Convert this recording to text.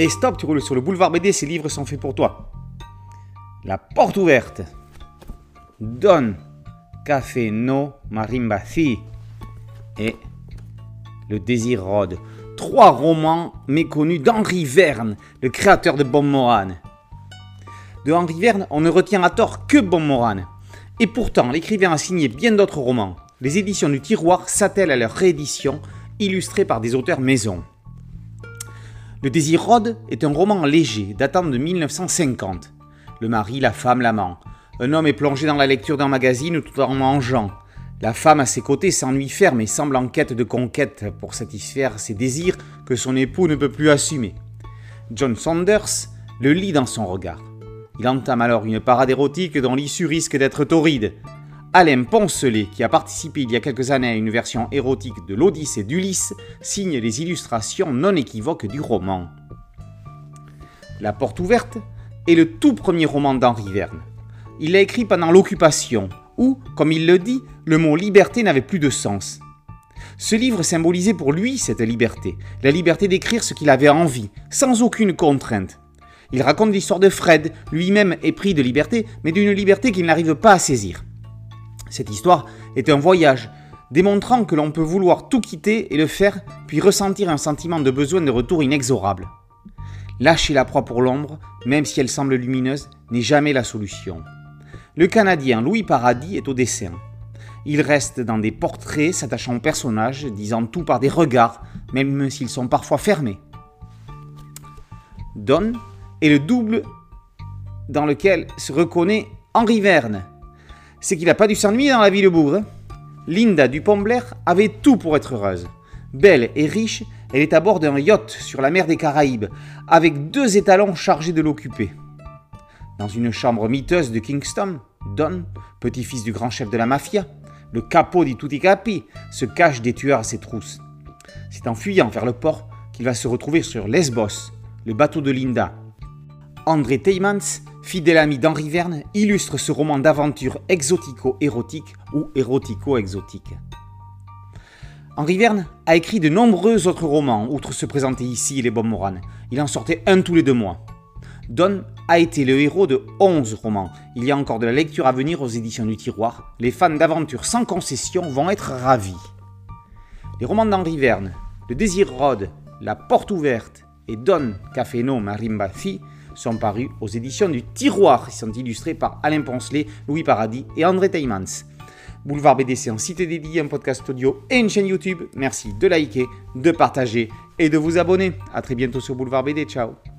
Et stop, tu roules sur le boulevard BD, ces livres sont faits pour toi. La porte ouverte. Don, Café No, Marimba Si. Et Le Désir Rode. Trois romans méconnus d'Henri Verne, le créateur de Bon Moran. De Henri Verne, on ne retient à tort que Bon Moran. Et pourtant, l'écrivain a signé bien d'autres romans. Les éditions du Tiroir s'attellent à leur réédition, illustrée par des auteurs maison. Le Désir Rode est un roman léger, datant de 1950. Le mari, la femme, l'amant. Un homme est plongé dans la lecture d'un magazine tout en mangeant. La femme à ses côtés s'ennuie ferme et semble en quête de conquête pour satisfaire ses désirs que son époux ne peut plus assumer. John Saunders le lit dans son regard. Il entame alors une parade érotique dont l'issue risque d'être torride. Alain Poncelet, qui a participé il y a quelques années à une version érotique de l'Odyssée d'Ulysse, signe les illustrations non équivoques du roman. La porte ouverte est le tout premier roman d'Henri Verne. Il l'a écrit pendant l'occupation, où, comme il le dit, le mot liberté n'avait plus de sens. Ce livre symbolisait pour lui cette liberté, la liberté d'écrire ce qu'il avait envie, sans aucune contrainte. Il raconte l'histoire de Fred, lui-même épris de liberté, mais d'une liberté qu'il n'arrive pas à saisir. Cette histoire est un voyage, démontrant que l'on peut vouloir tout quitter et le faire, puis ressentir un sentiment de besoin de retour inexorable. Lâcher la proie pour l'ombre, même si elle semble lumineuse, n'est jamais la solution. Le Canadien Louis Paradis est au dessin. Il reste dans des portraits s'attachant aux personnages, disant tout par des regards, même s'ils sont parfois fermés. Don est le double dans lequel se reconnaît Henri Verne. C'est qu'il n'a pas dû s'ennuyer dans la ville de Bougre. Linda Dupont-Blair avait tout pour être heureuse. Belle et riche, elle est à bord d'un yacht sur la mer des Caraïbes, avec deux étalons chargés de l'occuper. Dans une chambre miteuse de Kingston, Don, petit-fils du grand chef de la mafia, le capo di se cache des tueurs à ses trousses. C'est en fuyant vers le port qu'il va se retrouver sur Lesbos, le bateau de Linda. André Teymans, fidèle ami d'Henri Verne, illustre ce roman d'aventure exotico-érotique ou érotico-exotique. Henri Verne a écrit de nombreux autres romans, outre se présenter ici les Bob Moran. Il en sortait un tous les deux mois. Don a été le héros de 11 romans. Il y a encore de la lecture à venir aux éditions du tiroir. Les fans d'aventure sans concession vont être ravis. Les romans d'Henri Verne, Le Désir Rode, La Porte Ouverte et Don Café No Marimba Fi sont parus aux éditions du Tiroir. Ils sont illustrés par Alain Poncelet, Louis Paradis et André Taimans. Boulevard BDC en site dédié, un podcast audio et une chaîne YouTube. Merci de liker, de partager et de vous abonner. A très bientôt sur Boulevard BD. Ciao